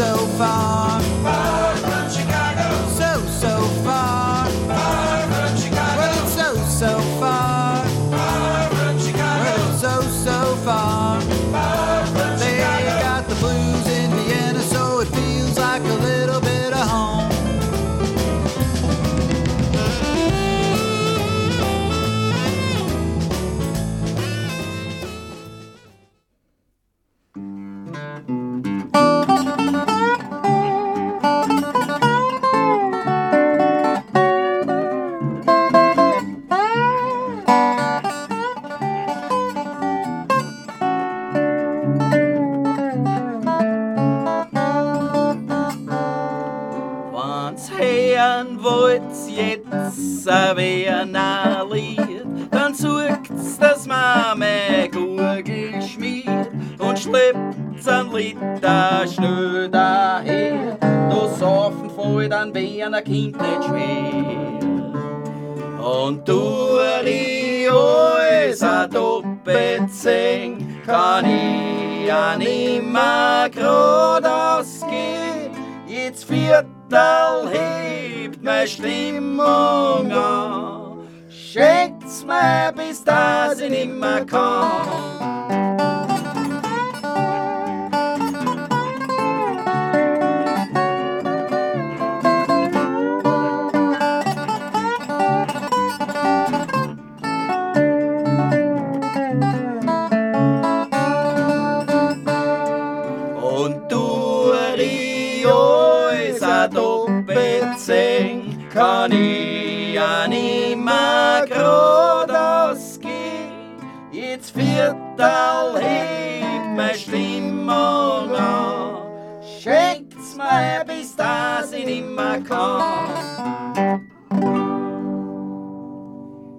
so far. Ich ja er nimmer grad ausgehen. Jetzt Viertel hebt meine Stimmung an. Schenkt's mir, bis dass ich nimmer kann.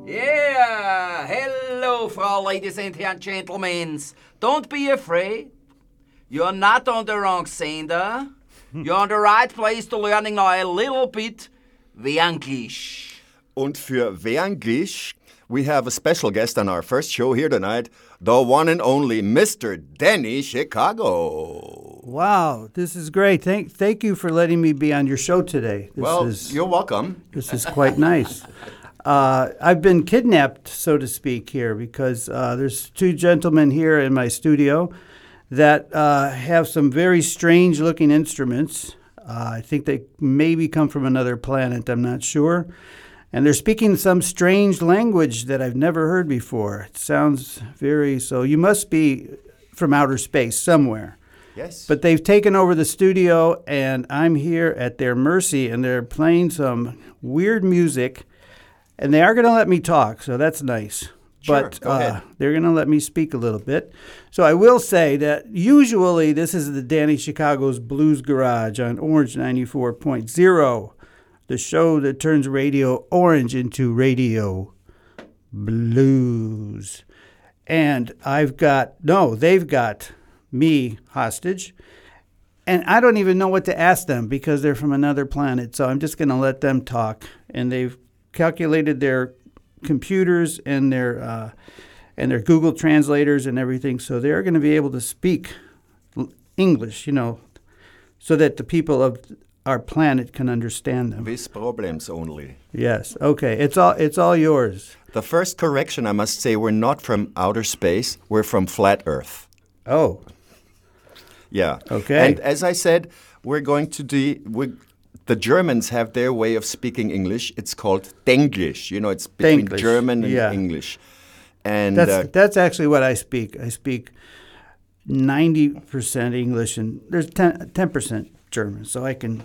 Yeah! Hello, Frau, ladies and gentlemen. Don't be afraid. You're not on the wrong sender. You're on the right place to learning now a little bit the English. Und für English, we have a special guest on our first show here tonight, the one and only Mr. Denny Chicago. Wow, this is great. Thank, thank you for letting me be on your show today. This well, is you're welcome. this is quite nice. Uh, I've been kidnapped, so to speak, here because uh, there's two gentlemen here in my studio that uh, have some very strange-looking instruments. Uh, I think they maybe come from another planet. I'm not sure. And they're speaking some strange language that I've never heard before. It sounds very so. You must be from outer space somewhere. Yes. But they've taken over the studio, and I'm here at their mercy, and they're playing some weird music, and they are going to let me talk, so that's nice. Sure, but uh, they're going to let me speak a little bit. So I will say that usually this is the Danny Chicago's Blues Garage on Orange 94.0, the show that turns Radio Orange into Radio Blues. And I've got, no, they've got me hostage. And I don't even know what to ask them because they're from another planet. So I'm just going to let them talk. And they've calculated their computers and their uh, and their Google translators and everything. So they're going to be able to speak English, you know, so that the people of our planet can understand them. With problems only. Yes. Okay. It's all it's all yours. The first correction, I must say, we're not from outer space, we're from flat Earth. Oh. Yeah. Okay. And as I said, we're going to do. We, the Germans have their way of speaking English. It's called Denglish. You know, it's between Denglish, German and yeah. English. And That's uh, that's actually what I speak. I speak ninety percent English and there's 10 percent German, so I can.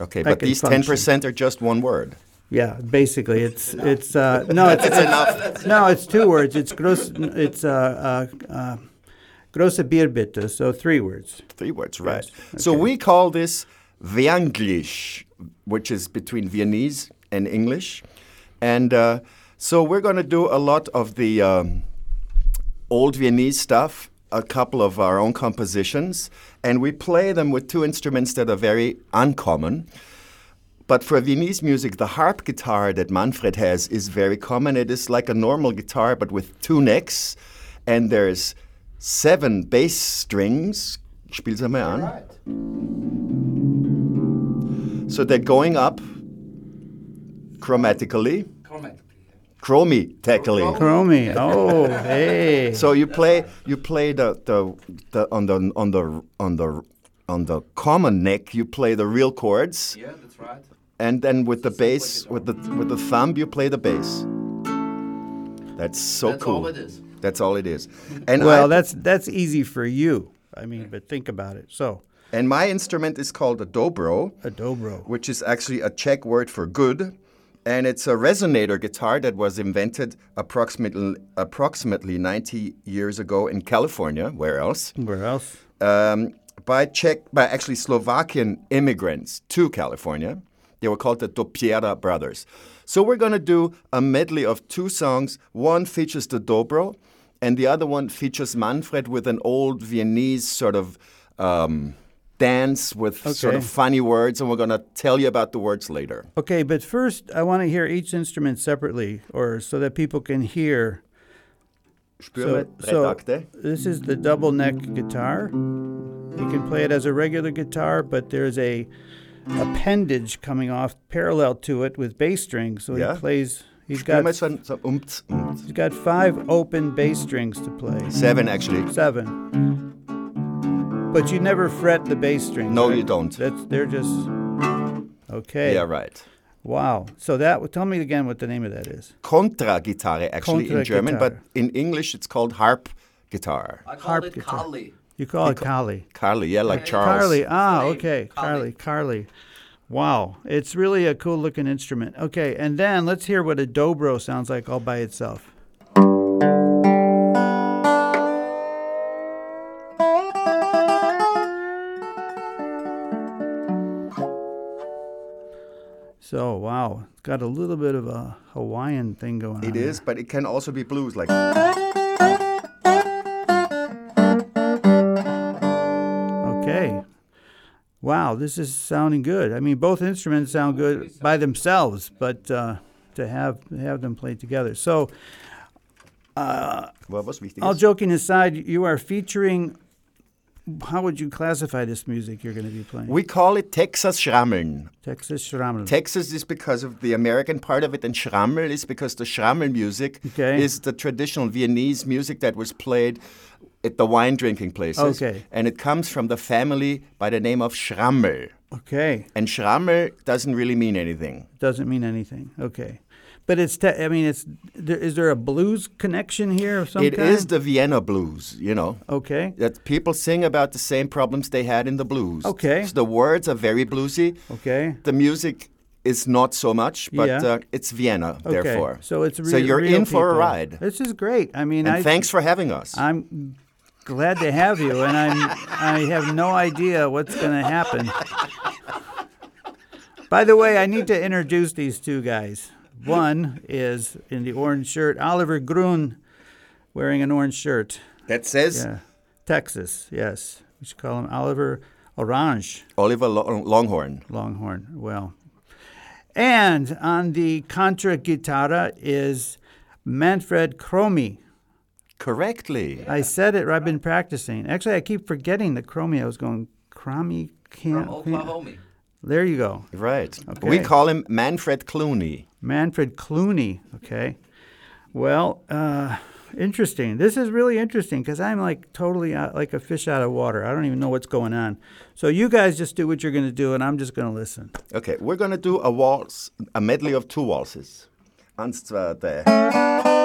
Okay, but these ten percent are just one word. Yeah, basically, it's it's uh, no, it's, It's enough. no, it's two words. It's gross. It's uh, uh, uh, grosse Bierbitte, so three words. Three words, right? Yes, So we call this Vianglish, which is between Viennese and English, and uh, so we're going to do a lot of the um, old Viennese stuff, a couple of our own compositions, and we play them with two instruments that are very uncommon. But for Viennese music, the harp guitar that Manfred has is very common. It is like a normal guitar, but with two necks, and there's seven bass strings, Spiel's einmal an. So they're going up chromatically, chromatically. Oh, Chromy. Oh, hey. So you play you play the, the, the on the on the on the on the common neck you play the real chords Yeah, that's right. and then with the bass with the with the thumb you play the bass. That's so That's cool. all it is. That's all it is. And well, I- that's that's easy for you. I mean, but think about it. So, and my instrument is called a dobro. a dobro. which is actually a Czech word for good. And it's a resonator guitar that was invented approximately, approximately 90 years ago in California. Where else? Where else? Um, by Czech, by actually Slovakian immigrants to California. They were called the Dopyera brothers. So we're going to do a medley of two songs. One features the dobro, and the other one features Manfred with an old Viennese sort of um, dance with sort of funny words, and we're going to tell you about the words later. Okay, but first, I want to hear each instrument separately, or so that people can hear. Spüre, so this is the double neck guitar. You can play it as a regular guitar, but there's a appendage coming off parallel to it with bass strings. So Yeah. he plays. He's got mal so ein, so umts, umts. he's got five open bass strings to play. Seven, actually. Seven. But you never fret the bass strings. No, right? you don't. That's they're just okay. Yeah, right. Wow. So that tell me again what the name of that is. Contra-Gitarre, actually, in German, but in English it's called harp guitar. I call Harp it guitar. Kali. You call it Kali. Carly, yeah, like Charles. Carly. Ah, okay. Carly. Carly. Carly. Wow. It's really a cool looking instrument. Okay, and then let's hear what a dobro sounds like all by itself. So, wow. It's got a little bit of a Hawaiian thing going on. It there. is, but it can also be blues, like Okay. Wow, this is sounding good. I mean, both instruments sound good by themselves, but uh, to have have them played together. So, was all joking aside, you are featuring. How would you classify this music you're going to be playing? We call it Texas Schrammeln. Texas Schrammel. Texas is because of the American part of it, and Schrammel is because the Schrammel music Okay. is the traditional Viennese music that was played at the wine drinking places. Okay. And it comes from the family by the name of Schrammel. okay, And Schrammel doesn't really mean anything. doesn't mean anything. Okay, but it's. Te- I mean, it's. There, is there a blues connection here of some It kind? is the Vienna blues, you know. Okay. That people sing about the same problems they had in the blues. Okay. So the words are very bluesy. Okay. The music is not so much, but Yeah. uh, it's Vienna, Okay. therefore. So it's so you're in for a ride. This is great. I mean, And I thanks for having us. I'm glad to have you, and I'm I have no idea what's going to happen. By the way, I need to introduce these two guys. One is in the orange shirt, Oliver Gruen, wearing an orange shirt. that says Yeah, Texas. Yes, we should call him Oliver Orange Oliver Lo- Longhorn. Longhorn. Well, and on the contra guitarra is Manfred Chromy. Correctly. I said it. I've been practicing. Actually, I keep forgetting the chromie. I was going chromie. Can't, From Oklahoma. There you go. Right. Okay. We call him Manfred Clooney. Manfred Clooney. Okay. Well, uh, interesting. This is really interesting because I'm like totally out, like a fish out of water. I don't even know what's going on. So you guys just do what you're going to do, and I'm just going to listen. Okay, we're going to do a waltz, a medley of two waltzes. Eins, zwei.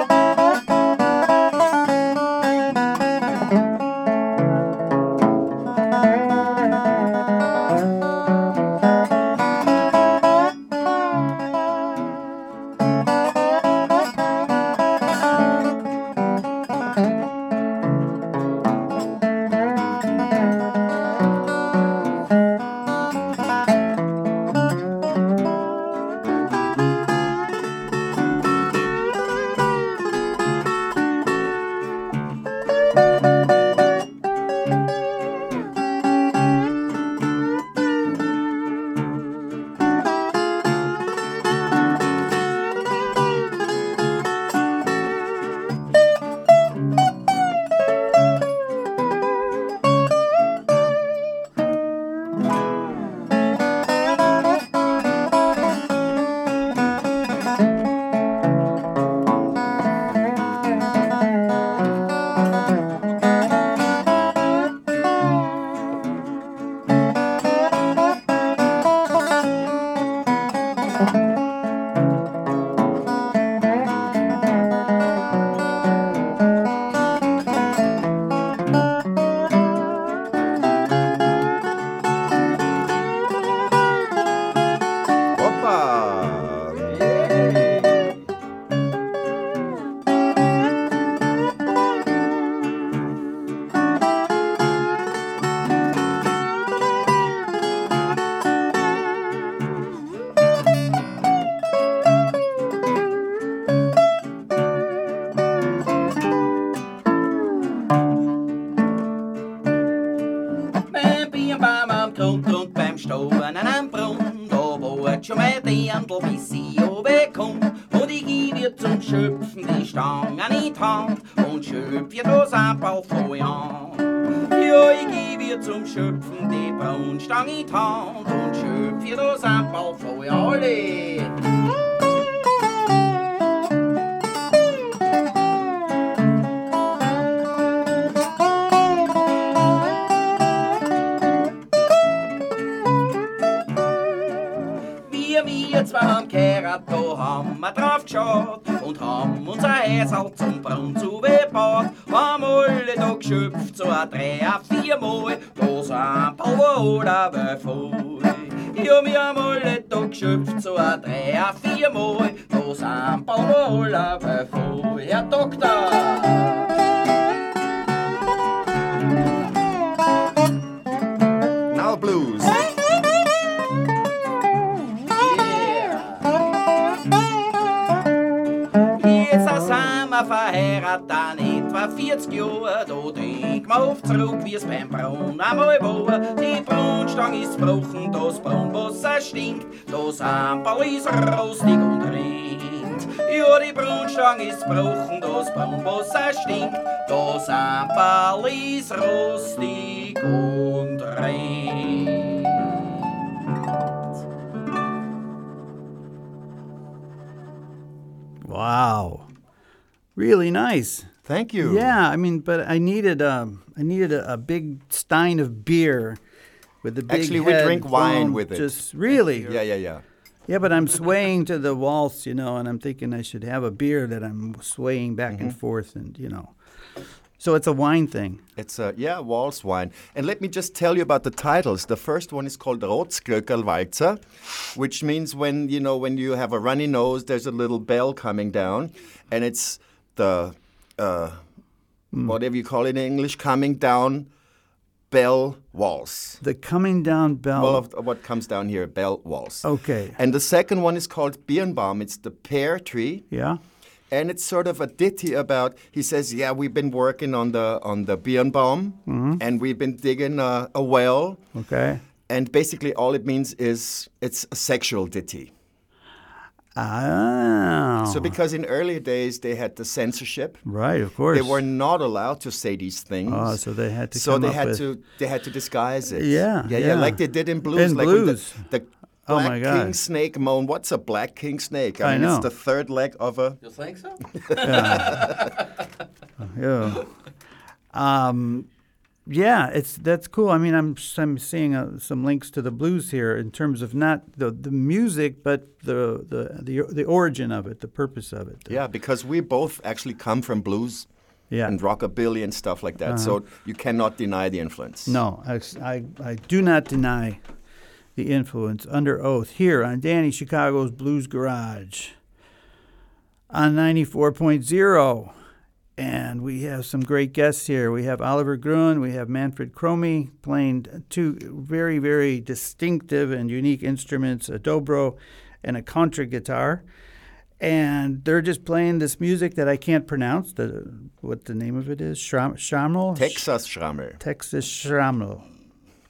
Ihr zum Schöpfen die Braunstange in Hand und schöpf ihr das Abbau vor an. Alle! Zwei haben gehört, da haben wir drauf geschaut und haben unser Häsal zum Brunnen zu bebaut. Haben alle geschöpft, so a drei, a vier Mal, da sind Paulola befoi. Ja, wir haben alle da geschöpft, so a drei, a vier Mal, da sind Paulola befoi. Herr Doktor! 40 Jahren. Da denk mal auf zurück, wie's beim Braun einmal war. Die Braunstange ist gebrochen, das Braunwasser stinkt. Das Ampel ist rostig und rinnt. Ja, die Braunstange ist gebrochen, das Braunwasser stinkt. Das Ampel ist rostig und rinnt. Wow. Really nice. Thank you. Yeah, I mean, but I needed a, I needed a, a big stein of beer with the big Actually, we head drink wine foam, with it. Just really. Yeah, yeah, yeah. Yeah, but I'm swaying to the waltz, you know, and I'm thinking I should have a beer that I'm swaying back and mm-hmm. forth, and you know, so it's a wine thing. It's a yeah, waltz wine. And let me just tell you about the titles. The first one is called Rotzglockerlwalzer, which means when you know when you have a runny nose, there's a little bell coming down, and it's the uh, whatever you call it in English, coming down bell waltz. The coming down bell. Well, of what comes down here, bell waltz. okay. And the second one is called Birnbaum. It's the pear tree. yeah. and it's sort of a ditty about he says yeah we've been working on the on the Birnbaum and we've been digging a, a well Okay. and basically all it means is it's a sexual ditty Ah. so because in earlier days they had the censorship right, of course. they were not allowed to say these things Oh, so they had to so come they up had with- to they had to disguise it Yeah, yeah yeah, yeah. like they did in blues In like blues. the, the Oh my God. king snake moan what's a black king snake I mean know. it's the third leg of a You think so? Yeah. um, yeah, it's that's cool. I mean, I'm I'm seeing uh, some links to the blues here in terms of not the, the music, but the, the the the origin of it, the purpose of it. Yeah, because we both actually come from blues Yeah. and rockabilly and stuff like that. So you cannot deny the influence. No, I, I, I do not deny the influence under oath here on Danny Chicago's Blues Garage on 94.0. And we have some great guests here. We have Oliver Gruen, we have Manfred Chromy playing two very, very distinctive and unique instruments a dobro and a contra guitar. And they're just playing this music that I can't pronounce. The, what the name of it is? Schram, Schramel? Texas Schrammel. Texas Schrammel.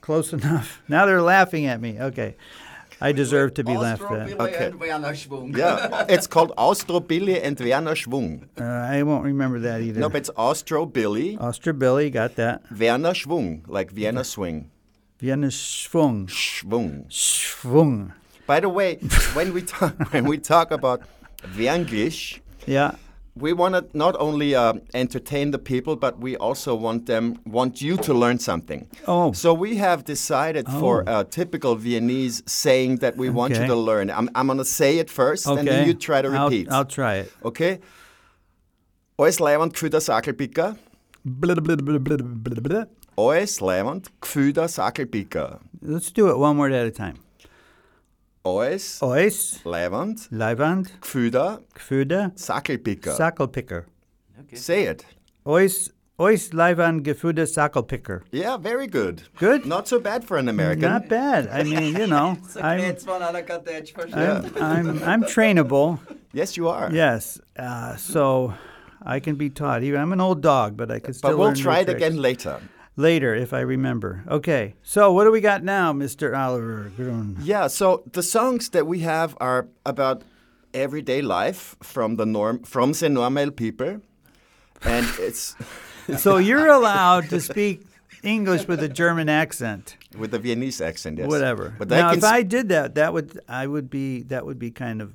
Close enough. Now they're laughing at me. Okay. I deserve to be laughed at. Okay. and Wiener Schwung. Yeah, it's called Austrobilly and Wiener Schwung. Uh, I won't remember that either. No, but it's Austrobilly, Ostra Billy got that. Wiener Schwung, like Vienna swing. Vienna Schwung. Schwung. Schwung. By the way, when we talk when we talk about Wienglish, Yeah. We want to not only uh, entertain the people, but we also want them want you to learn something. Oh. So we have decided for a typical Viennese saying that we want you to learn. I'm, I'm going to say it first, Okay. and then you try to I'll- repeat. I'll, try it. Okay? Blah, blah, blah. Alles leibend für das Sackelpicker. Let's do it one word at a time. Alles Ois, leibend Leiband, für das Gefüde, Sackelpicker. Sackelpicker. Say it. Ois, Ois, Leiband, Gefüde, Sackelpicker. Yeah, very good. Good? Not so bad for an American. Not bad. I mean, you know, I'm, Jetzt von einer Kadetsch verstehen. I'm, I'm, I'm trainable. Yes, you are. Yes. Uh, so I can be taught. Even I'm an old dog, but I can still But we'll learn try it tricks. again later. Later if I remember. Okay, so what do we got now, Mr. Oliver Gruen? Yeah, so the songs that we have are about everyday life from the norm from the normal people, and it's So you're allowed to speak English with a German accent, with the Viennese accent. Yes, whatever. But now, I if I did that, that would I would be that would be kind of.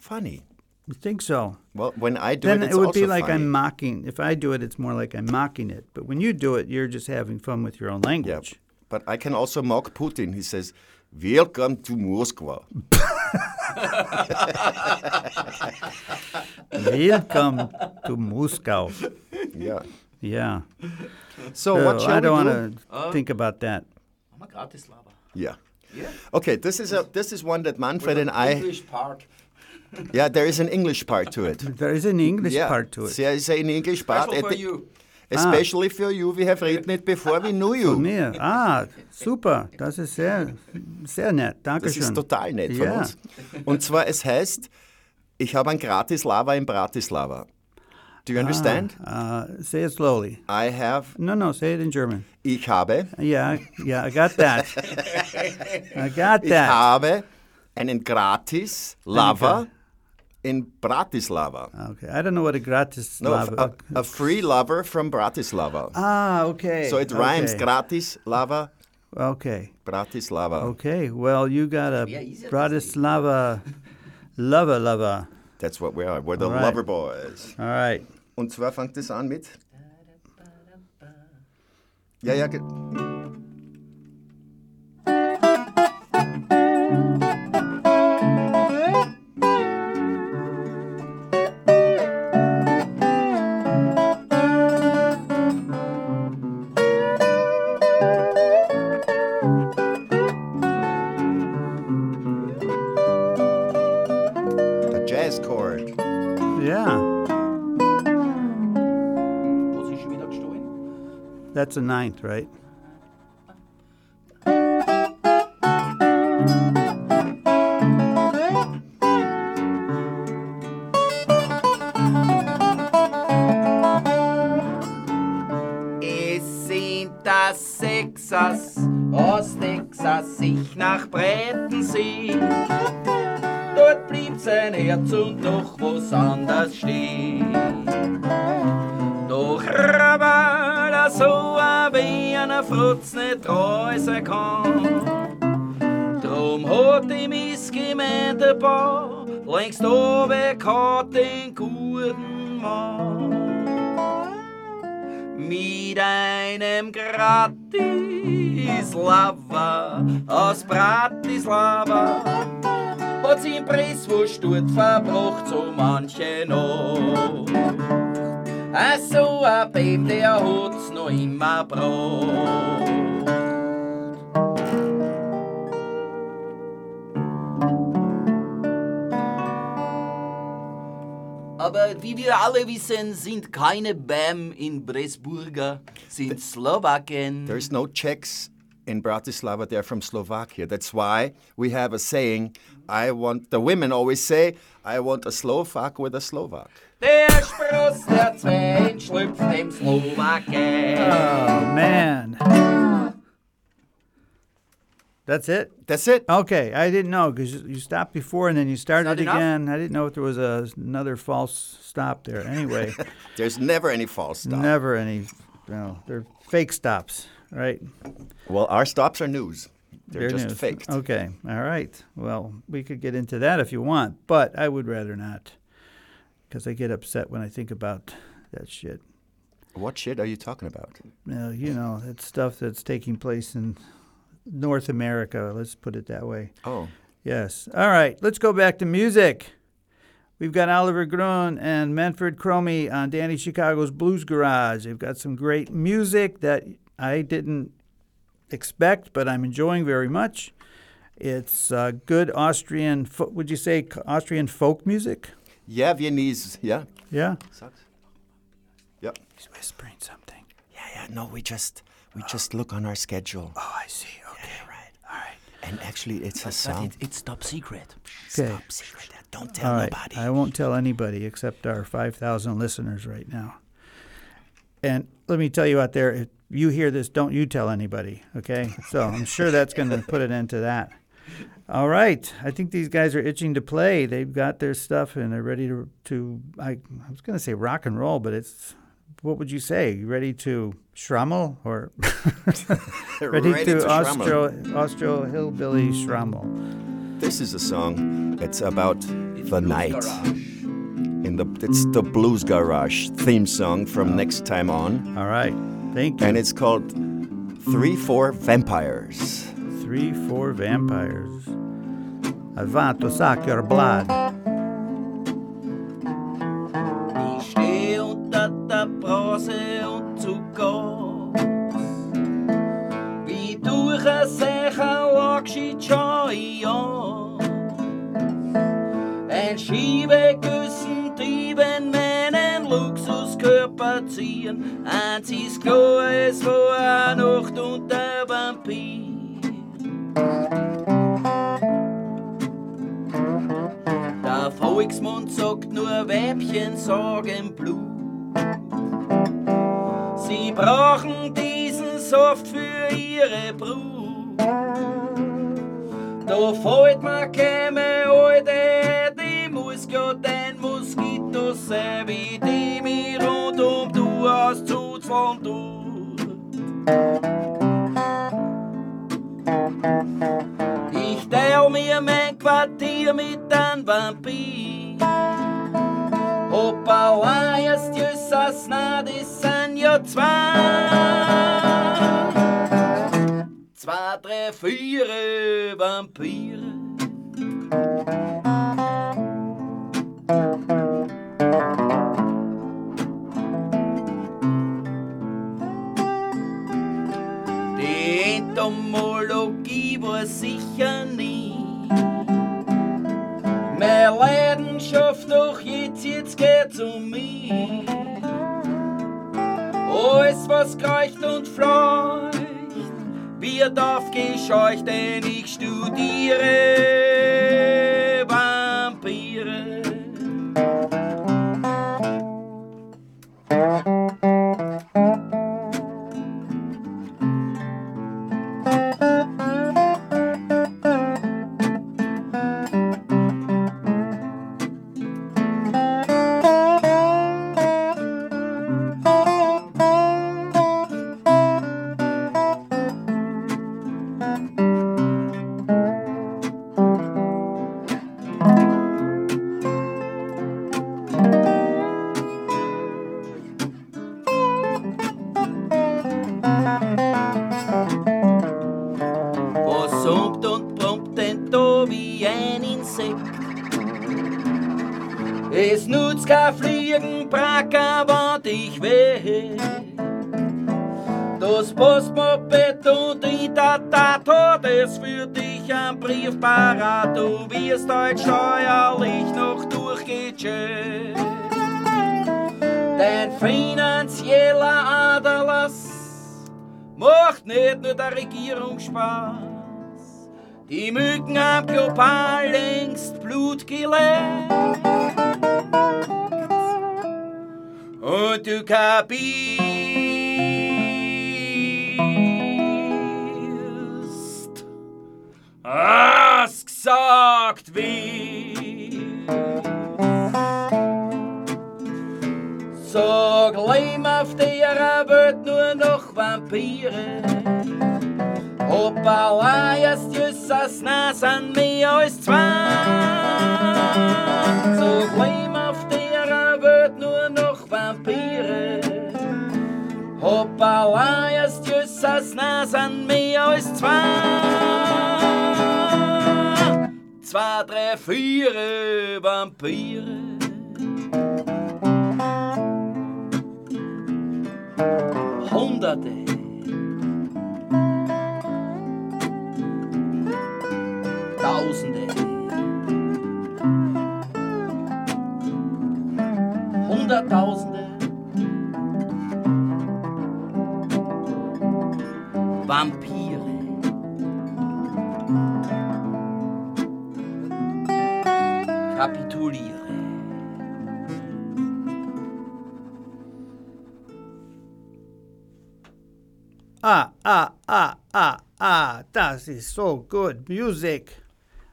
funny. I think so. Well, when I do then it, it, it's would be like funny. I'm mocking. If I do it, it's more like I'm mocking it. But when you do it, you're just having fun with your own Yeah, language. but I can also mock Putin. He says, "Welcome to Moscow." Welcome to Moscow. Yeah. Yeah. So Uh, what shall I don't want to think about that. I'm a Gratislava. Yeah. Yeah. Okay, this is a this is one that Manfred and I. English part. Yeah, there is an English part to it. There is an English yeah, part to it. There is an English part, Special for you. especially for you. We have written it before we knew you. Mir. Ah, super. Das ist sehr, sehr nett. Das Dankeschön. ist total nett von uns. Und zwar, es heißt, ich habe ein Gratislava in Bratislava. Do you understand? Uh, say it slowly. I have, No, no, say it in German. ich habe, Yeah, yeah, I got that. I got ich that. habe einen Gratis-Lava in Bratislava. Okay, I don't know what a gratis No, lava. a, a free lover from Bratislava. ah, okay. So it rhymes okay. gratis lava, Okay, Bratislava. okay. Well, you got a Yeah, Bratislava lover lover. That's what we are. We're the All right. lover boys. All right. Und zwar fängt es an mit. Ja, ja. That's a ninth, right? Sein kann. Drum hat ihm is Gemeindebau längst oben gehabt den guten Mann mit einem Gratislava aus Bratislava hat sie im Presswurst dort verbracht, so manche noch. Ach so ein Babe, der hat's noch immer braucht. Aber wie wir alle wissen, sind keine Bäm in Pressburger, sind Slowaken. There's no Czechs in Bratislava. They're from Slovakia. That's why we have a saying. I want. The women always say, "I want a Slovak with a Slovak." Der Spross der Zwei schlüpft dem Slowaken. Oh man. That's it. That's it. Okay, I didn't know because you stopped before and then you started again. I didn't know if there was a, another false stop there. Anyway, There's never any false stop. never any. No, they're fake stops, right? Well, our stops are news. They're, just news. faked. Okay, all right. Well, we could get into that if you want, but I would rather not because I get upset when I think about that shit. What shit are you talking about? Uh, you know, that stuff that's taking place in North America. Let's put it that way. Oh, Yes. All right. Let's go back to music. We've got Oliver Gruen and Manfred Chromy on Danny Chicago's Blues Garage. They've got some great music that I didn't expect, but I'm enjoying very much. It's uh, good Austrian, fo- would you say Austrian folk music? yeah, Viennese. Yeah. Yeah. Sucks. Yeah. He's whispering something. Yeah, yeah. No, we just we just look on our schedule. Oh, I see. All right. And actually, it's a song. it, it's top secret. Okay. Stop secret. Don't tell All right. nobody. I won't tell anybody except our 5,000 listeners right now. And let me tell you out there, if you hear this, don't you tell anybody, okay? So I'm sure that's going to put an end to that. All right. I think these guys are itching to play. They've got their stuff and they're ready to, to I, I was going to say rock and roll, but it's, what would you say? You ready to schrammel or ready, Ready to, to. Austro, Austro hillbilly schrammel? This is a song. It's about the night. Garage. In the it's the Blues Garage theme song from Next Time On, All right. Thank you. and it's called Three Four Vampires. Three, four vampires. I want to suck your blood. Der Brause und zu Gas. Wie durch ein Secher lagst schon an. Ein Schiebegüssen trieben meinen Luxuskörper ziehen. Einziges ist vor einer Nacht unter Vampir. Der Volksmund sagt nur Weibchen sagen Blut. Sie brauchen diesen Saft für ihre Brut. Da fällt mir keine alte, die muss ja den Moskito sein, wie die mir rund um du hast zuzufahren tut. Ich teil mir mein Quartier mit einem Vampir. Ob allein ist Jesus, na, das sind ja zwei. Zwei, drei, vier Vampire. Die Entomologie war sicher nie meine Leidenschaft, doch jetzt, geht's um mich. Alles, was kreucht und fleucht, wird aufgescheucht, denn ich studiere Dein finanzieller Aderlass macht nicht nur der Regierung Spaß. Die Mücken haben global längst Blut geleckt. Und du kapierst, was gesagt wird. Sag Leim auf die Arbeit nur noch Vampire. Hoppala, jetzt ist das Nas an mir als zwei? Sag Leim auf die Arbeit nur noch Vampire. Hoppala, jetzt ist das Nas an mir als zwei? Zwei, drei, vier Vampire. Hunderte. Tausende. Hunderttausende. Vampire. Kapituliere. Ah, ah, ah, ah, ah. That is so good music.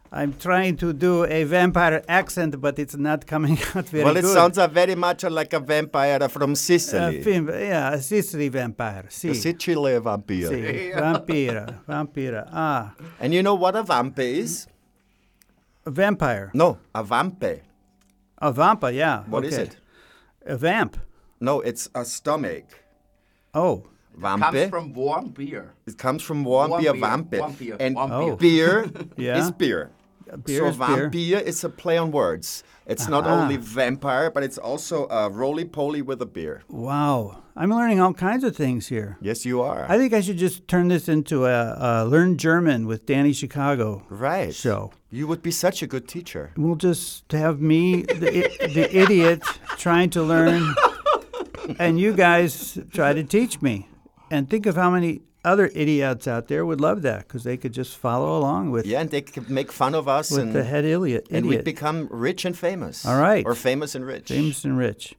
I'm trying to do a vampire accent, but it's not coming out very well, it good. sounds uh, very much like a vampire from Uh, Sicily. film, yeah, a Sicily vampire. a Si, Sicily vampire. si. Vampira, vampira. Ah, And you know what a vamp is? a vampire. No, a vampe. A vampa, yeah. What is okay. it? A vamp. No, it's a stomach. Oh, Comes from warm beer. it comes from warm, Warm beer, beer, vampe. warm beer, and warm Oh. beer Yeah. is beer. beer so is beer. vampire is a play on words. It's not uh-huh. only vampire, but it's also a roly-poly with a beer. wow. I'm learning all kinds of things here. Yes, you are. I think I should just turn this into a, a Learn German with Danny Chicago right. show. You would be such a good teacher. We'll just have me, the, i- the idiot, trying to learn, and you guys try to teach me. And think of how many other idiots out there would love that because they could just follow along with, Yeah, and they could make fun of us, with and, the head idiot. and we'd become rich and famous. All right. Or famous and rich. Famous and Rich.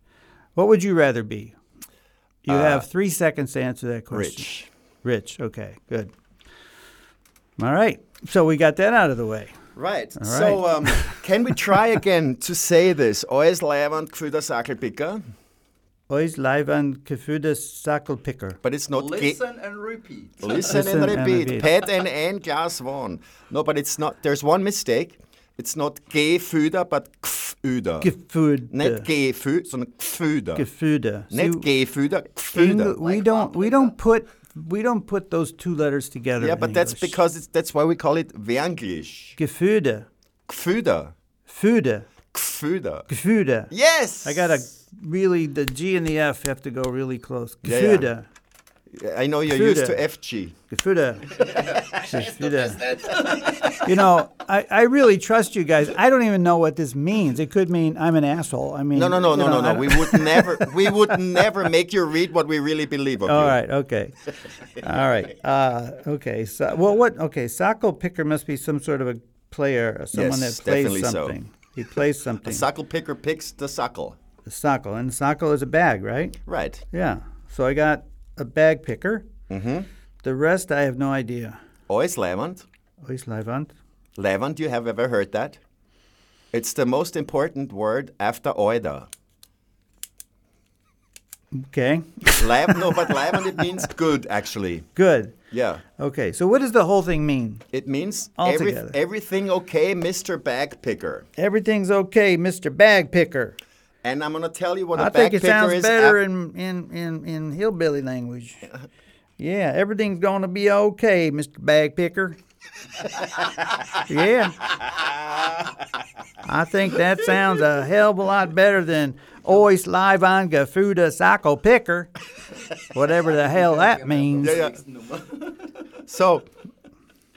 What would you rather be? You Uh, have three seconds to answer that question. Rich. Rich. Okay, good. All right. So we got that out of the way. Right. So, um, can we try again to say this? Oes levant kvuda sakelpicker, Ois live an gefühltes Sackelpicker. but it's not Listen and repeat. Listen, Listen and and repeat. repeat. Pet and ein Glas one. No, but it's not. There's one mistake. It's not gefüda, but gfüda. Gefühlte. Nicht gefü, sondern gfüda. Gefühle. Nicht gefüda, Engl- we don't we don't put we don't put those two letters together. Yeah, in but that's English. because it's, that's why we call it Wenglish. Gefühle. Gfüda. Füde. Gfüda. Gefühle. Yes. I gotta really the G and the F have to go really close. Yeah, Gefühle. I know you're used to FG. Gefühle. Gefühle. You know, I, I really trust you guys. I don't even know what this means. It could mean I'm an asshole. I mean, No, no, no, no, know, no, no. We would never, we would never make you read what we really believe of All you. right. Okay. All right. Uh, okay. So, well, what? Okay. Sacco picker must be some sort of a player, someone Yes, that plays definitely so. something. He plays A something. suckle picker picks the Sacco, and sacco is a bag, right? Right. Yeah. So I got a bag picker. Mm-hmm. The rest, I have no idea. Ois levant. Ois Leivand. Levant, you have ever heard that? It's the most important word after oida. Okay. Lev, no, but levant, it means good, actually. Good. Yeah. Okay. So what does the whole thing mean? It means every, everything okay, Mr. Bag Picker. Everything's okay, Mr. Bag Picker. And I'm going to tell you what a I bag think it sounds is. better af- in, in, in, in hillbilly language. Yeah, everything's going to be okay, Mr. Bag Picker. yeah. I think that sounds a hell of a lot better than Ois live on Gafuda Psycho Picker. Whatever the hell that means. Yeah, yeah. So,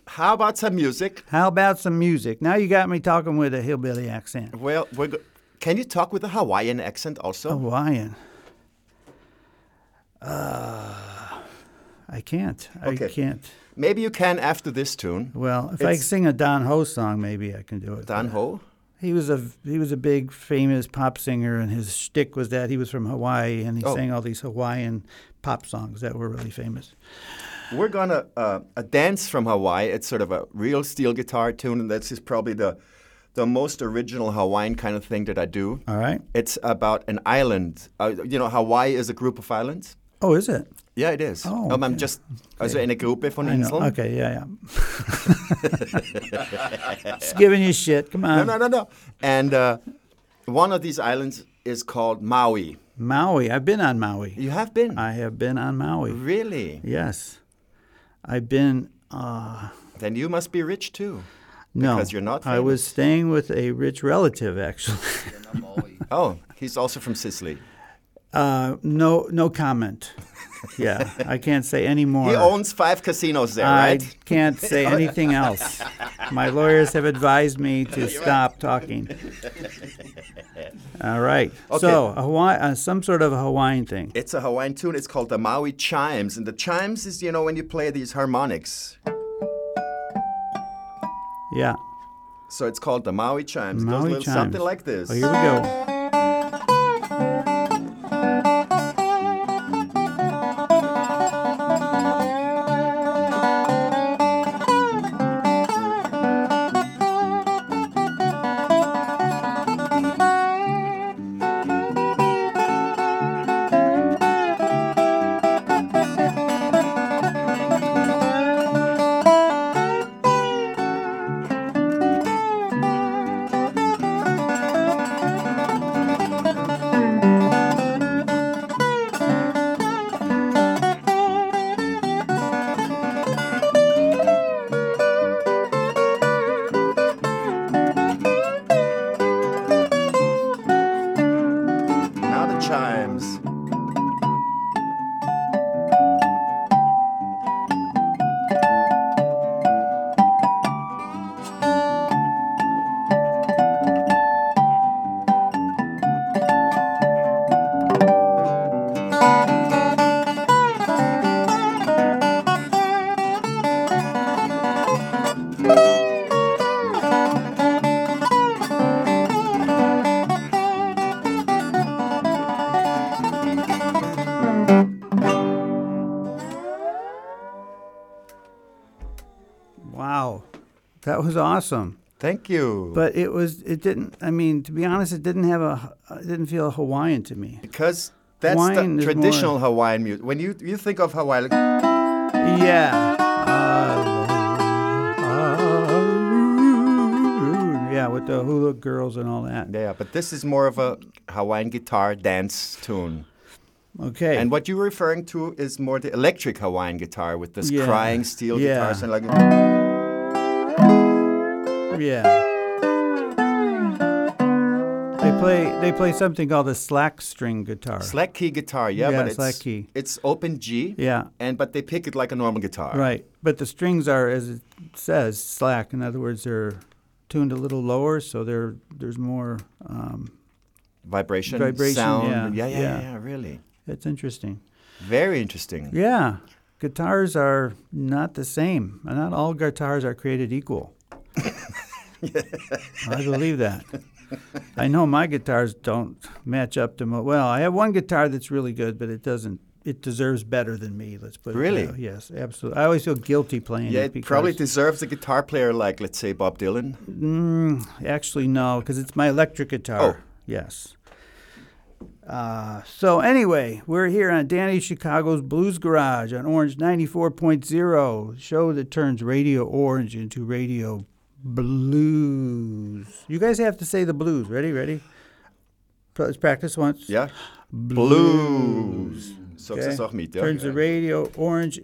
how about some music? How about some music? Now you got me talking with a hillbilly accent. Well, we're go- can you talk with a Hawaiian accent also? Hawaiian. Uh, I can't. I can't. Maybe you can after this tune. Well, if I sing a Don Ho song, maybe I can do it. Dan Ho. He was a he was a big famous pop singer, and his shtick was that he was from Hawaii, and he Oh. sang all these Hawaiian pop songs that were really famous. We're gonna uh, a dance from Hawaii. It's sort of a real steel guitar tune, and this is probably the the most original Hawaiian kind of thing that I do. All right. It's about an island. Uh, you know, Hawaii is a group of islands. Oh, is it? Yeah, it is. Oh, Um, I'm okay. just also eine Gruppe von I know. Inseln. Okay, yeah, yeah. Just giving you shit. Come on. No, no, no, no. And uh, one of these islands is called Maui. Maui. I've been on Maui. You have been? I have been on Maui. really? Yes. I've been. Uh, Then you must be rich too. No, Because you're not I was staying with a rich relative, actually. Oh, he's also from Sicily. Uh, no, no comment. Yeah, I can't say any more. He owns five casinos there, I right? can't say anything else. My lawyers have advised me to stop talking. All right. So, Hawaii, uh, some sort of a Hawaiian thing. It's a Hawaiian tune. It's called the Maui Chimes. And the chimes is, you know, when you play these harmonics. Yeah. So it's called the Maui Chimes. It goes a little chimes. something like this. Oh, here we go. Was awesome. Thank you. But it was. It didn't. I mean, to be honest, it didn't have a. It didn't feel Hawaiian to me. because that's Hawaiian the traditional more- Hawaiian music. When you you think of Hawaii, like, Yeah. yeah, with the hula girls and all that. yeah, but this is more of a Hawaiian guitar dance tune. Okay. And what you're referring to is more the electric Hawaiian guitar with this Yeah. crying steel Yeah. guitars and like yeah. They play. They play something called a slack string guitar. slack key guitar. Yeah, Yeah, but it's slack key. it's open G. Yeah. And but they pick it like a normal guitar. Right, but the strings are, as it says, slack. In other words, they're tuned a little lower, so there there's more. Um, Vibration, Vibration, sound. yeah, yeah, yeah, yeah. yeah, really. it's interesting. Very interesting. Yeah, guitars are not the same. Not all guitars are created equal. I believe that. I know my guitars don't match up to my. Well, I have one guitar that's really good, but it doesn't. It deserves better than me. Let's put it. Really? Yes, absolutely. I always feel guilty playing Yeah, it it probably deserves a guitar player like, let's say, Bob Dylan. Mm, actually, no, because it's my electric guitar. Oh. Yes. Uh, so anyway, we're here on Danny Chicago's Blues Garage on Orange 94.0, show that turns Radio Orange into Radio Blues. You guys have to say the blues. Ready? Ready? Let's practice once. Yeah. Blues. Sagst Okay. auch mit, ja? Turns the Radio Orange.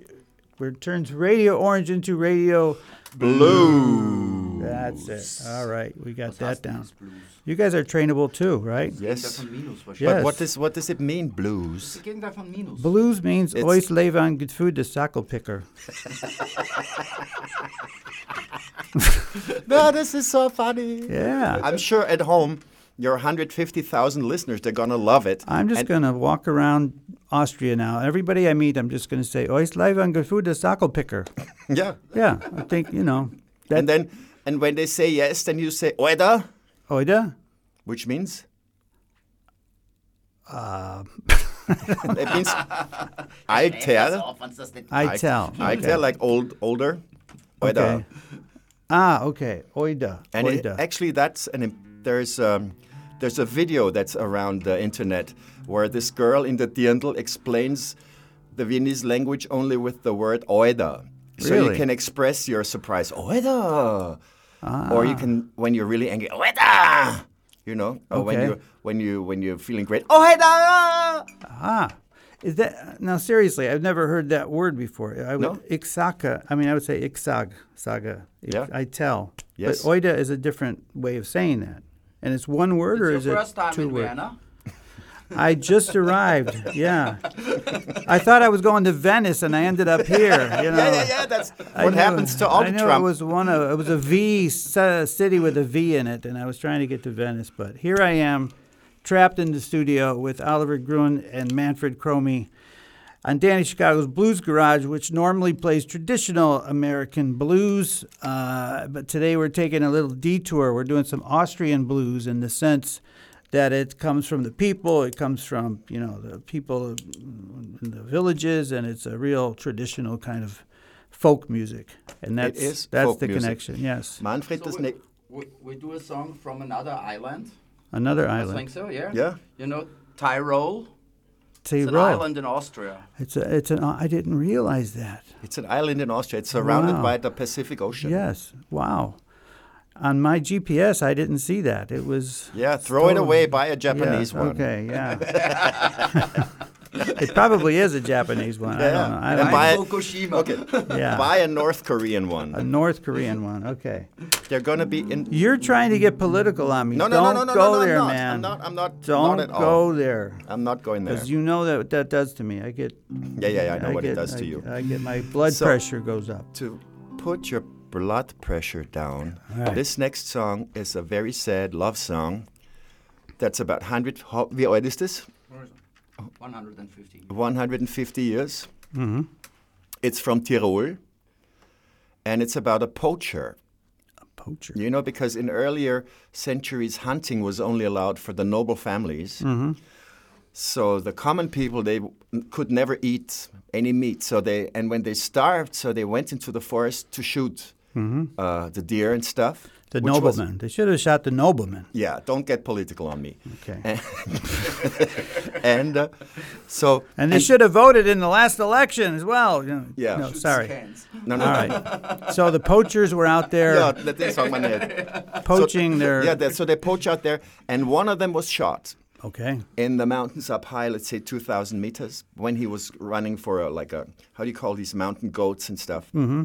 Where it turns Radio Orange into Radio Blues. That's it. All right, we got Was that down. Blues? You guys are trainable too, right? Gegenteil Yes. But what does what does it mean, blues? Das Gegenteil von Minus. Blues means It's- ois levan gefood de sackelpicker. no, this is so funny. Yeah. I'm sure at home, your 150,000 listeners, they're gonna love it. I'm just going to walk around Austria now. Everybody I meet, I'm just going to say ois levan gefood de sackelpicker. Yeah. Yeah, I think, you know, that And then, and when they say yes, then you say oida, oida. which means Uh, it means I tell, I tell. I tell like old, older, oida. Okay. Ah, okay. Oida. And it, actually, that's an there's um, there's a video that's around the internet where this girl in the Dirndl explains the Viennese language only with the word oida. So you can express your surprise, oida, Ah. or you can when you're really angry, oida. You know, or when Okay. you when you when you're feeling great, oida. Ah, is that now? Seriously, I've never heard that word before. I would No? ixaka. I mean, I would say ixag saga. Ix- Yeah. I tell. Yes. But oida is a different way of saying that, and it's one word or It's is your it first time two in words? I just arrived. Yeah, I thought I was going to Venice, and I ended up here. You know. Yeah, yeah, yeah. That's I what knew- happens to all I knew Trump. it was one of it was a V c- city with a V in it, and I was trying to get to Venice, but here I am, trapped in the studio with Oliver Gruen and Manfred Chromy on Danny Chicago's Blues Garage, which normally plays traditional American blues, uh, but today we're taking a little detour. We're doing some Austrian blues in the sense that it comes from the people, it comes from you know the people in the villages, and it's a real traditional kind of folk music, and that's is that's folk the music. connection. Yes, Manfred, So das we, we, we do a song from another island. Another island. I think so, yeah. Yeah. You know, Tyrol. Tyrol. It's an Tyrol. island in Austria. It's a, it's an. I didn't realize that. It's an island in Austria. It's surrounded Wow. by the Pacific Ocean. Yes. Wow. On my GPS, I didn't see that. It was. Yeah, throw it away, buy a Japanese Yeah, one. Okay, yeah. it probably is a Japanese one. I Yeah. don't know. I And don't buy know. Fukushima. Okay. Yeah. Buy a North Korean one. A North Korean one. Okay. They're going to be in. You're trying to get political on me. No, no, don't no, no, no, go no, there, I'm not. man. I'm not. I'm not. Don't not at go all. there. I'm not going there. Because you know that what that does to me. I get. yeah, yeah, yeah. I know what get, it does I, to you. I get my blood So- pressure goes up. to put your blood pressure down, All right. this next song is a very sad love song. That's about 100. How, wie alt ist das? 150. 150 years. Mm-hmm. It's from Tirol. And it's about a poacher A Poacher. You know, because in earlier centuries, hunting was only allowed for the noble families. So the common people they could never eat any meat. So they and when they starved, so they went into the forest to shoot uh, the deer and stuff. The which was- nobleman. They should have shot the nobleman. yeah, don't get political on me. Okay. And, and uh, so And they should have voted in the last election as well. you know. Yeah. No, Shoots sorry. no, no, All right. So the poachers were out there Yeah, that is on my head. poaching their. Yeah, that, so they poach out there, and one of them was shot. Okay. in the mountains up high, let's say 2,000 meters, when he was running for a, like a, how do you call these mountain goats and stuff? Mm-hmm.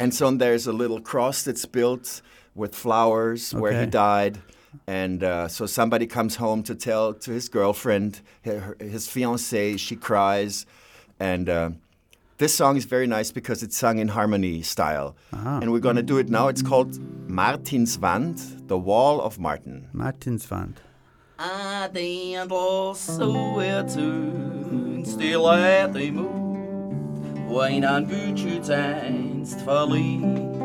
And so there's a little cross that's built with flowers where he died. And uh, so somebody comes home to tell to his girlfriend, her, his fiancée, she cries. And uh, this song is very nice because it's sung in harmony style. And we're going to do it now. It's called Martinswand, the Wall of Martin. Martinswand. I dendel så er tun stille imod Hvor en an budgeteinst verlieh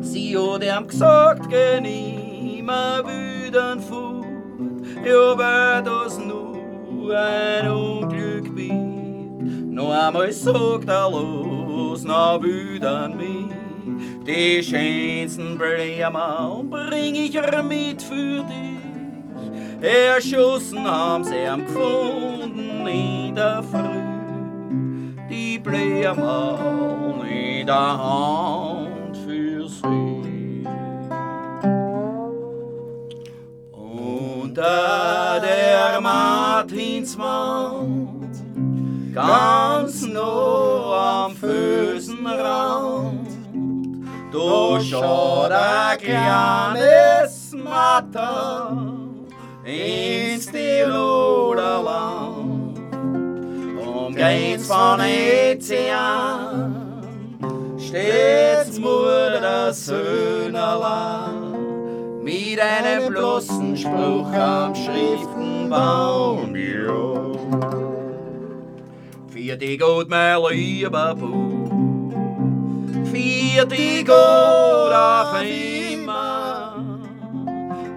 Sie o dem gesagt genima büden fut Jo wird os nu ein unglück bit No einmal sagt er los na büden mi Die schönsten Bremer bring ich mit für dich. Erschossen haben sie am gefunden in der Früh. Die Blähmal in der Hand da der Martinsmond ganz nur am Füßenrand durch ein kleines Matter ins Tirolerland. Umgeht's von Ezian, stets Mutter Söhnerland. Mit einem bloßen Spruch am Schriftenbaum, ja. Für die gut mein lieber Bub, für die gut auf immer.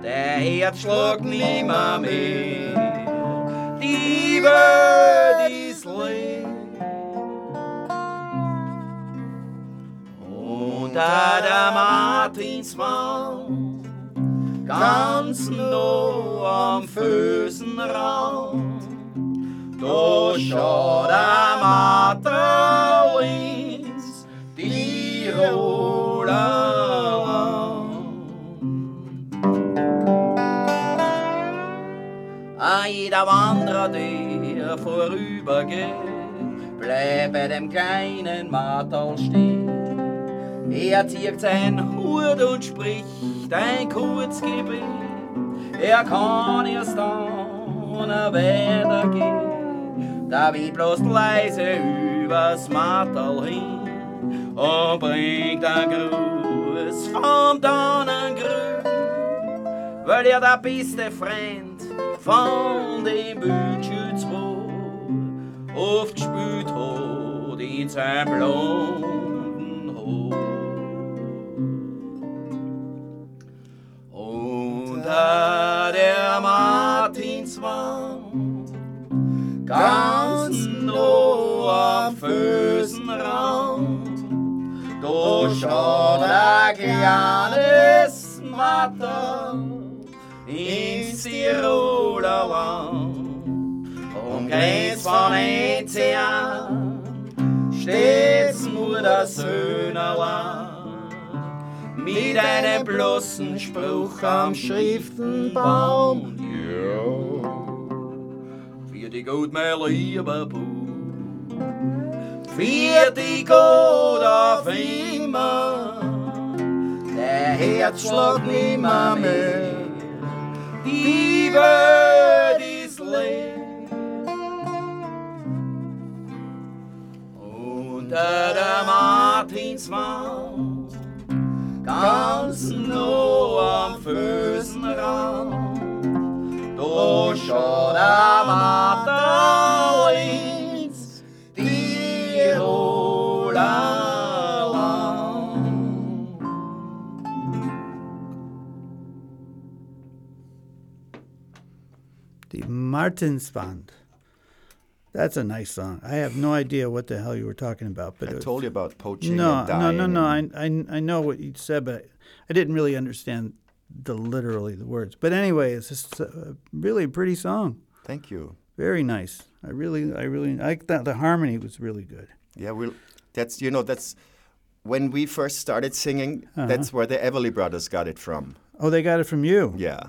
Der Herzschlag nimmer mehr, die Welt ist leer. Unter der Martinswand, ganz nur am Füßenrand. Da schaut der Matau ins Tiroler An jeder Wanderer, der vorübergeht, bleibt bei dem kleinen Matau stehen. Er zieht sein Hut und spricht ein Kurzgebet. Er kann erst dann weitergehen. Da wie bloß leise übers Martel hin und bringt ein Gruß vom Donnengrün, weil er der beste Freund von dem Bildschützbuch oft gespürt hat in seinem blonden Haar. hinter der Martinswand, ganz nur Füßenrand, durch schon ein kleines Matter ins Tiroler Land, umgrenzt von Ozean, stets nur der Söhne. Mit einem bloßen Spruch am Schriftenbaum, ja. Für die gut mein lieber Bub, für die gut auf immer, der Herzschlag nimmer mehr, die Welt ist leer. Unter der Martinswand, dansen nå am Føsenrand. Da sjå der ins, de rola Die Martins Band. That's a nice song. I have no idea what the hell you were talking about, but I was- told you about poaching no, and no, no, no. I, I, I know what you said, but I didn't really understand the literally the words. But anyway, it's just a really pretty song. Thank you. Very nice. I really, I really, I thought the harmony was really good. Yeah, we. That's you know that's when we first started singing. Uh-huh. That's where the Everly Brothers got it from. Oh, they got it from you. Yeah.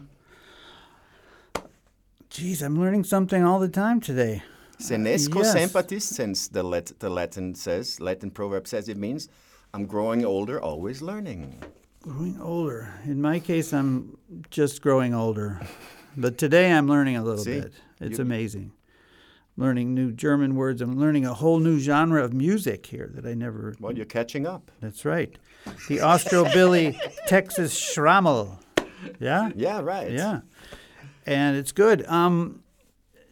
Geez, I'm learning something all the time today. Senesco yes. since the, Lat- the Latin says, Latin proverb says it means, I'm growing older, always learning. Growing older. In my case, I'm just growing older. But today I'm learning a little See? bit. It's You- amazing. Learning new German words. I'm learning a whole new genre of music here that I never. Well, you're catching up. That's right. The Austro-Billy Texas Schrammel. Yeah? Yeah, right. Yeah. And it's good. Um,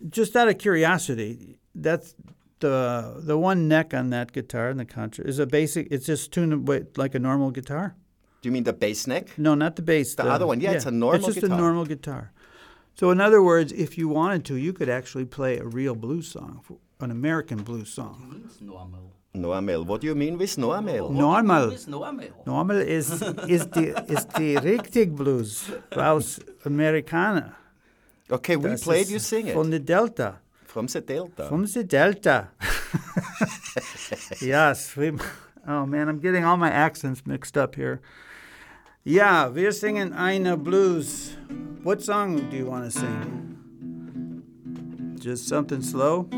just out of curiosity, that's the the one neck on that guitar in the contra is a basic. It's just tuned like a normal guitar. Do you mean the bass neck? No, not the bass. The other one, yeah, it's a normal It's just guitar. a normal guitar. So, in other words, if you wanted to, you could actually play a real blues song, an American blues song. It's normal. Noamel. What do you mean with Noamel? Normal. Normal. Normal is is the is the richtig blues aus Americana. Okay, we Das played, you sing it. From the Delta. From the Delta. From the Delta. yes. We, oh, man, I'm getting all my accents mixed up here. Yeah, we're singing Eine Blues. What song do you want to sing? Just something slow?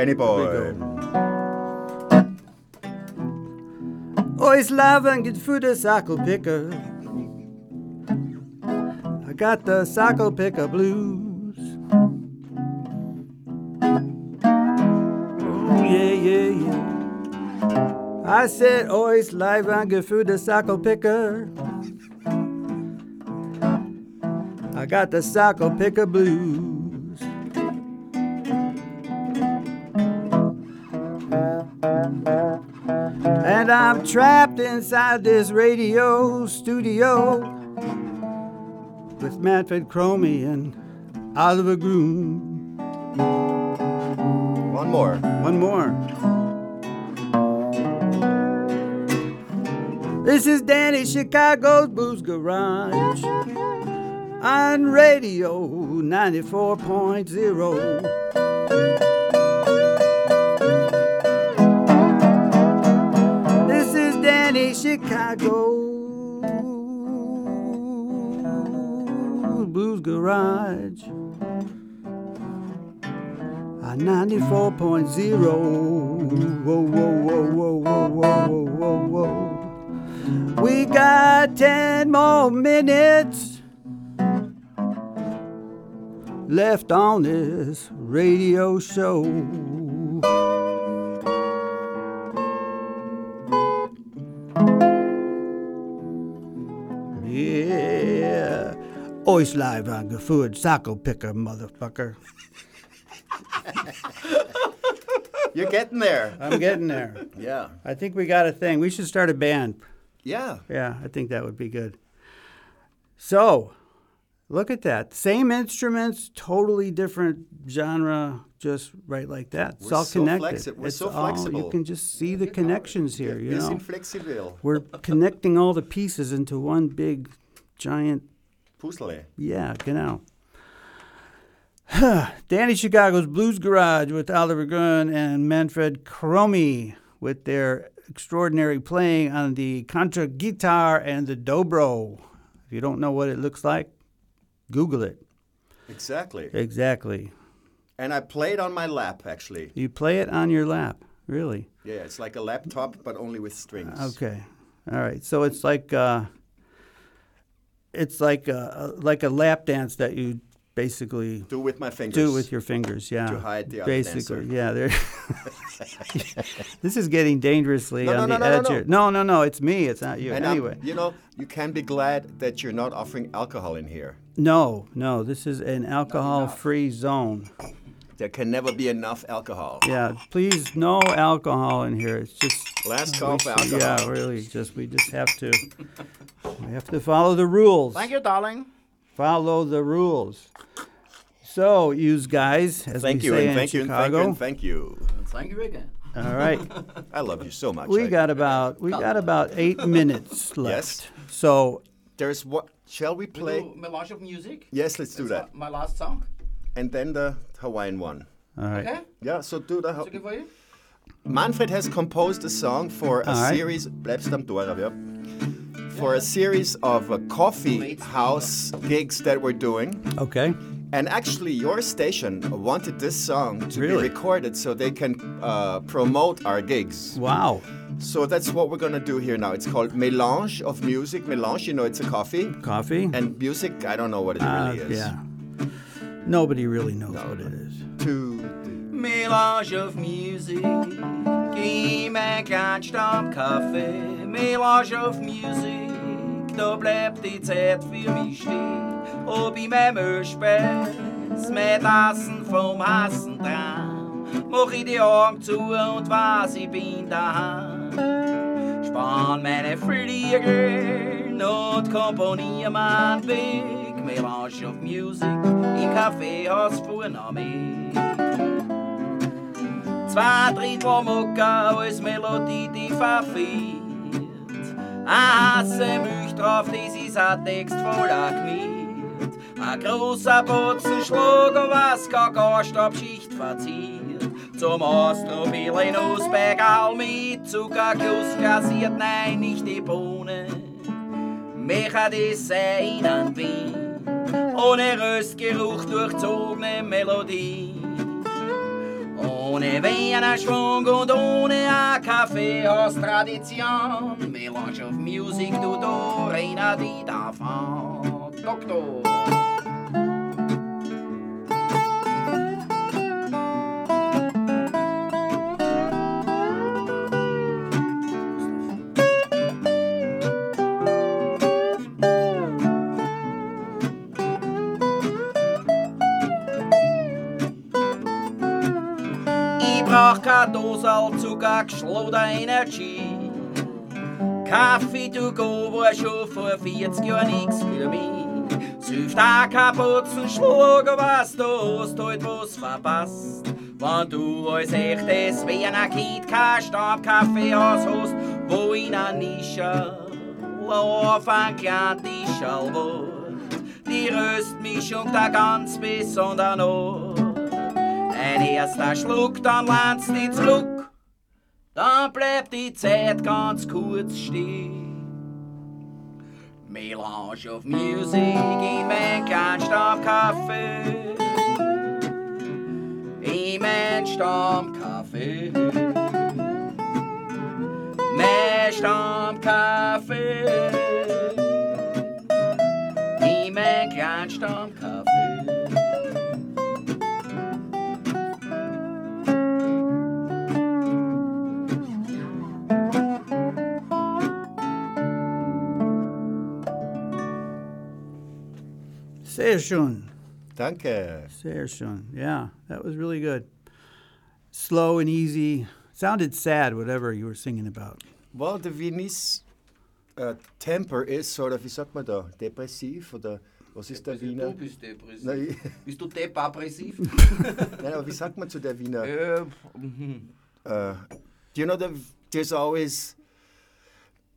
Danny boy. Oh, live and get food a cycle picker. I got the cycle picker blues. Oh, yeah, yeah, yeah. I said, oh, it's live and get food a cycle picker. I got the cycle picker blues. And I'm trapped inside this radio studio with Manfred Chromy and Oliver Gruen. One more. One more. This is Danny Chicago's Blues Garage on radio 94.0. Any Chicago. Blues Garage on 94.0. Whoa, whoa, whoa, whoa, whoa, whoa, whoa, whoa. We got 10 more minutes left on this radio show. Always live on the food, Sacco Picker, motherfucker. You're getting there. I'm getting there. Yeah. I think we got a thing. We should start a band. Yeah. Yeah, I think that would be good. So, look at that. Same instruments, totally different genre, just right like that. It's We're all so connected. flexi- we're It's so all- flexible. You can just see the connections here, you It's know. We're connecting all the pieces into one big, giant Puzzle. yeah, genau. Danny Chicago's Blues Garage with Oliver Gruen and Manfred Chromy with their extraordinary playing on the contra guitar and the dobro. If you don't know what it looks like, Google it. Exactly. Exactly. And I played on my lap, actually. You play it on your lap, really. Yeah, it's like a laptop, but only with strings. Okay. All right. So it's like uh, it's like a, like a lap dance that you basically Do with my fingers. do with your fingers. Yeah, To hide the other basically. dancer. Yeah, this is getting dangerously No, on no, the no, no, edge. no. here. no, no, no. It's me. It's not you. And anyway, you know, you can be glad that you're not offering alcohol in here. no, no. This is an alcohol-free zone. There can never be enough alcohol. Yeah, please, no alcohol in here. It's just Last call for alcohol. Yeah, really. Just we just have to. We have to follow the rules. Thank you, darling. Follow the rules. So, use guys, as Thank we you, say and in thank you, thank you, and thank you. Thank you again. All right. I love you so much. We I- got about we got about eight minutes left. Yes. So There's what? Shall we We play? do Melange of music. Yes, let's do That's that. My last song. And then the Hawaiian one. all right. Okay? Yeah, so do the. Is it okay for you? Manfred has composed a song for a All right. series. Bleibst am Tor, ja. For a series of uh, coffee house gigs that we're doing. Okay. And actually, your station wanted this song to Really? be recorded so they can uh, promote our gigs. Wow. So that's what we're gonna do here now. It's called Melange of Music. Melange, you know, it's a coffee. Coffee. And music, I don't know what it Uh, really is. yeah. Nobody really knows what it is. Two. Melange of music. Gib mir kein Stammkaffee. Melange of music. Da bleibt die Zeit für mich stehen. Ob ich mir Milchspäß mit Essen vom Hassen dran. Mach ich die Augen zu und weiß, ich bin daheim. Spann meine Flieger und komponier mein Weg. Melange of music im Kaffeehaus von mich. Zwei Drittel Mucke als Melodie, die verfehlt. Ein Hasse mich drauf, das ist ein Text voller Gmied. Ein großer Botzen Schlager, was gar Gastabschicht verzieht. Zum Austrobilen Ausbergal mit Zuckerguss glasiert, nein, nicht die Bohne. Mecha das sein an Wien, ohne Röstgeruch durchzogene Melodie. Ohne Wienerschwung und ohne ein Kaffeehaus-Tradition. Melange of Music, du Dorina, die davon. Doktor. Brauch kein Dosal Zucker, geschloder Energie. Kaffee to go war schon vor 40 Jahren nix für mich. Süft auch kein Putzen, Schlager, was du hast heute was verpasst. Wenn du als echtes Wiener Kind kein Stammkaffeehaus hast, wo in einer Nische auf ein kleinen Tischl wird. Die Röstmischung da ganz besonders noch. Ein erster Schluck, dann lernst du zurück. Dann bleibt die Zeit ganz kurz stehen. Melange of Music in mein kleinen Stammkaffee. In mein Stammkaffee. Mein Stammkaffee. Sehr schön. Danke. Sehr schön. Yeah, that was really good. Slow and easy. Sounded sad, whatever you were singing about. Well, the Viennese uh, temper is sort of, wie sagt man da, depressiv oder was ist der Wiener? Du bist depressiv. Nein, Bist du depressiv? nein, aber wie sagt man zu der Wiener? äh. Uh, do you know that there's always,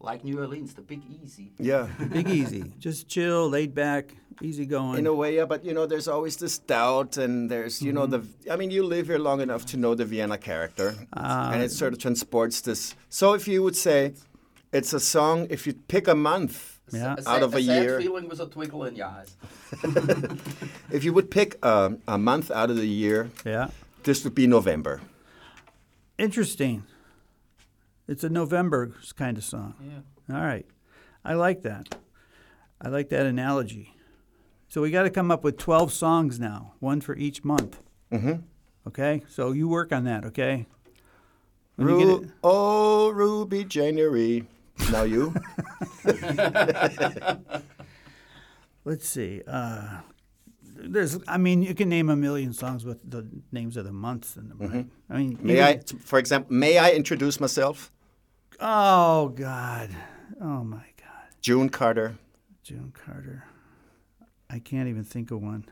like New Orleans, the Big Easy. yeah, Big easy. Just chill, laid back, easy going. in a way, yeah, but you know, there's always this doubt, and there's, you know, the, mm-hmm. I mean, you live here long enough to know the Vienna character, ah. and it sort of transports this. So if you would say it's a song, if you pick a month Yeah. A out of a, sad year, feeling was a twinkle in your eyes. if you would pick a, a month out of the year, yeah. this would be November. Interesting. It's a November kind of song. Yeah. All right. I like that. I like that analogy. So we got to come up with 12 songs now, one for each month. Mm-hmm. Okay? So you work on that, okay? When you get Ru- oh, Ruby January. Now you. let's see. Uh, there's, I mean, you can name a million songs with the names of the months in them, mm-hmm. right? I mean, may I, for example, may I introduce myself? Oh God! Oh my God! June Carter. June Carter. I can't even think of one.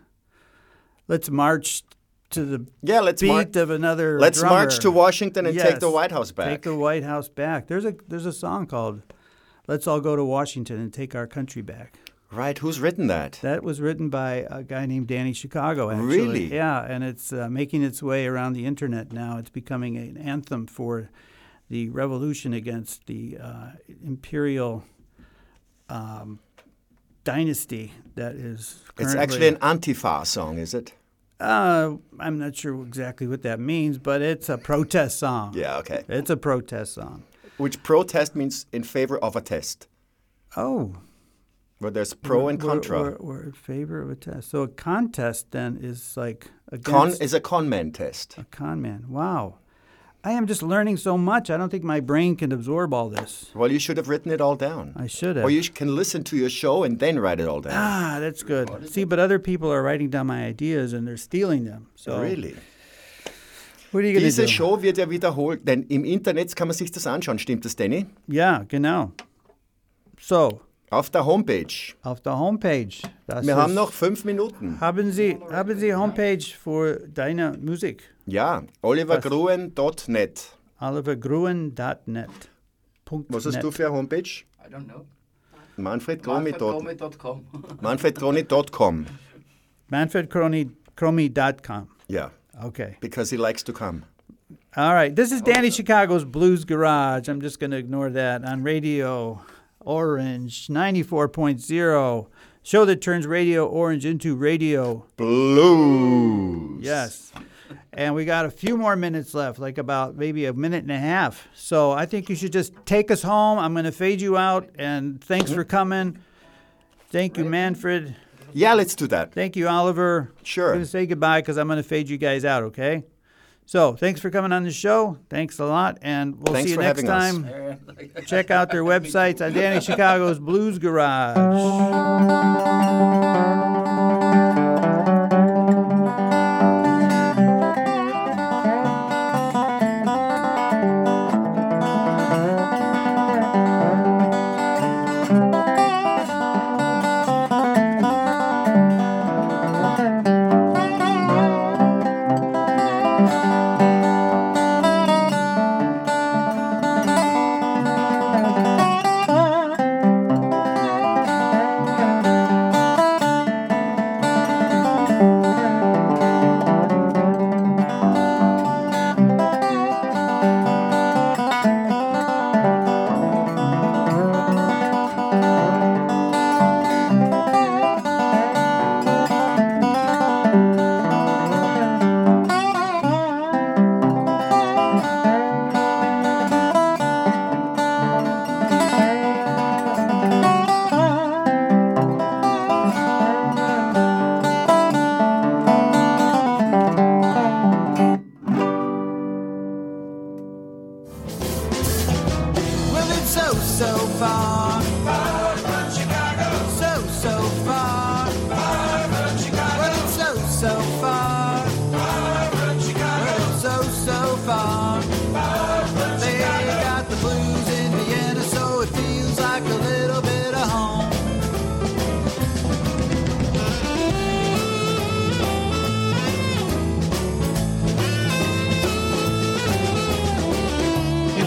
Let's march to the Yeah, let's beat march. of another. Let's drummer. march to Washington and take the White House back. Take the White House back. There's a there's a song called "Let's All Go to Washington and Take Our Country Back." Right, who's written that? That was written by a guy named Danny Chicago. Actually. Really? Yeah, and it's uh, making its way around the internet now. It's becoming an anthem for the revolution against the uh, imperial um, dynasty that is. It's actually an Antifa song, is it? Uh, I'm not sure exactly what that means, but it's a protest song. Yeah, okay. It's a protest song. Which protest means in favor of a test, Oh. Where there's pro and contra. We're, we're in favor of a test. So a contest then is like Con is a con man test. a con man. Wow. I am just learning so much. I don't think my brain can absorb all this. Well, you should have written it all down. I should have. Or you can listen to your show and then write it all down. ah, that's good. See, but other people are writing down my ideas and they're stealing them. So Really? what are you going to Diese do? Show wird ja wiederholt, denn im Internet kann man sich das anschauen. Stimmt das, Danny? Ja, genau. So, Auf der Homepage. auf der Homepage. Das Wir haben noch fünf Minuten. Haben Sie, haben Sie Homepage für deine Musik? Ja, olivergruen.net. olivergruen.net. Was hast du für eine Homepage? I don't know. Manfredgromi.com. Manfredgroni.com. manfredcromy.com. Yeah, Okay. because he likes to come. All right. This is Danny Chicago's Blues Garage. I'm just going to ignore that on Radio Orange 94.0. Show that turns Radio Orange into Radio. Blues. Yes. And we got a few more minutes left, like about maybe a minute and a half. So I think you should just take us home. I'm going to fade you out. And thanks for coming. Thank you, Manfred. Yeah, let's do that. Thank you, Oliver. Sure. I'm going to say goodbye because I'm going to fade you guys out, okay? So thanks for coming on the show. Thanks a lot. And we'll Thanks see you next having us. time. Check out their websites on Danny Chicago's Blues Garage.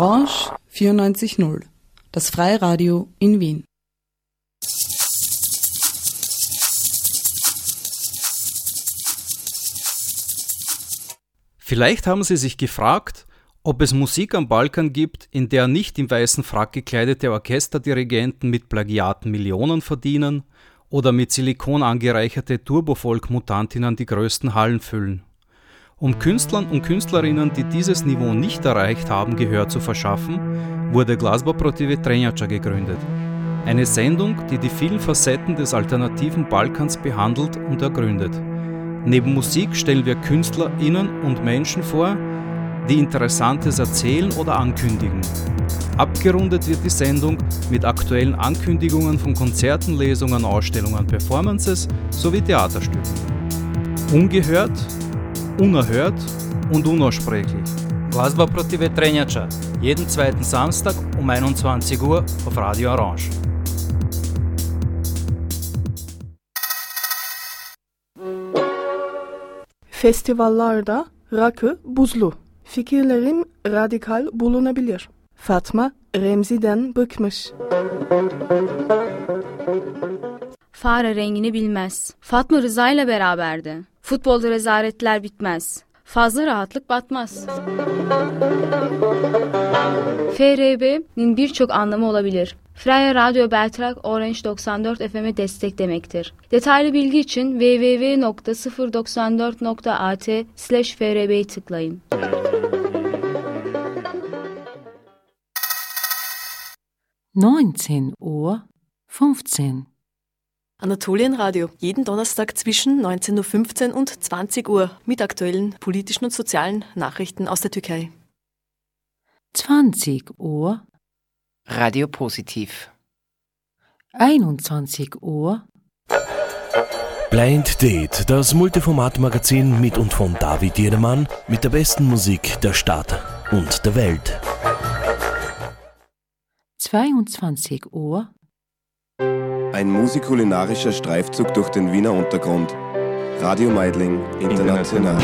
Orange 94.0, das Freiradio in Wien. Vielleicht haben Sie sich gefragt, ob es Musik am Balkan gibt, in der nicht im weißen Frack gekleidete Orchesterdirigenten mit Plagiaten Millionen verdienen oder mit Silikon angereicherte Turbofolk-Mutantinnen die größten Hallen füllen. Um Künstlern und Künstlerinnen, die dieses Niveau nicht erreicht haben, Gehör zu verschaffen, wurde Glasba Protive Trenjača gegründet. Eine Sendung, die die vielen Facetten des alternativen Balkans behandelt und ergründet. Neben Musik stellen wir KünstlerInnen und Menschen vor, die Interessantes erzählen oder ankündigen. Abgerundet wird die Sendung mit aktuellen Ankündigungen von Konzerten, Lesungen, Ausstellungen, Performances sowie Theaterstücken. Ungehört, unerhört und unaussprechlich. Glasba Protive Trenjača, jeden zweiten Samstag um 21 Uhr auf Radio Orange. Festivallarda rakı buzlu. Fikirlerim radikal bulunabilir. Fatma Remzi'den bıkmış. Fare rengini bilmez. Fatma Rıza ile beraberdi. Futbolda rezaletler bitmez. Fazla rahatlık batmaz. FRB'nin birçok anlamı olabilir. Freya Radyo Beltrak Orange 94 FM'e destek demektir. Detaylı bilgi için www.094.at slash frb'yi tıklayın. Neunzehn Uhr fünfzehn. Anatolienradio, jeden Donnerstag zwischen 19.15 Uhr und 20 Uhr mit aktuellen politischen und sozialen Nachrichten aus der Türkei. 20 Uhr, Radio Positiv. 21 Uhr, Blind Date, das Multiformat-Magazin mit und von David Jedermann mit der besten Musik der Stadt und der Welt. 22 Uhr, Ein musikulinarischer Streifzug durch den Wiener Untergrund. Radio Meidling International.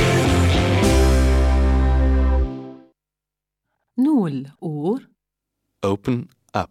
0 Uhr, Open up.